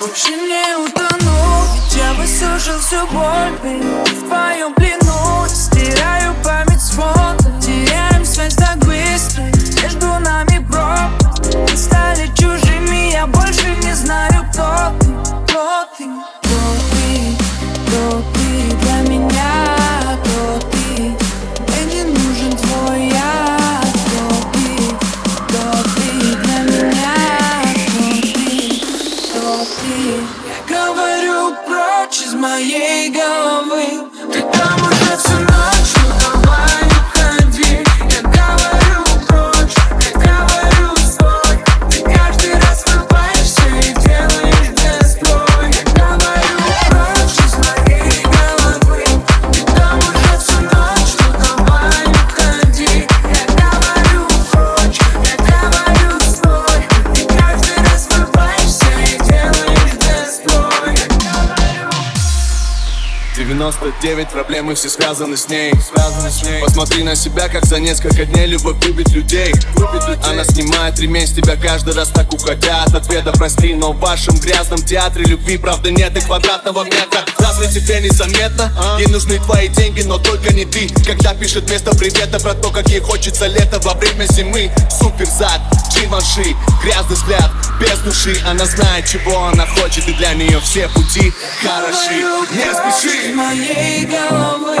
Больше не утону Ведь я высушил всю боль. В твоем плену Стираю 99 проблемы все связаны с ней. Связаны с ней. Посмотри на себя, как за несколько дней любовь губит людей. Она снимает ремень с тебя каждый раз так уходя от ответа. Прости, но в вашем грязном театре любви правда нет и квадратного метра. Разве тебе незаметно? Ей нужны твои деньги, но только не ты. Когда пишет вместо привета про то, как ей хочется лето во время зимы. Супер зад, Дживанши, грязный взгляд, без души. Она знает, чего она хочет и для нее все пути хороши. Не спеши. Моей головы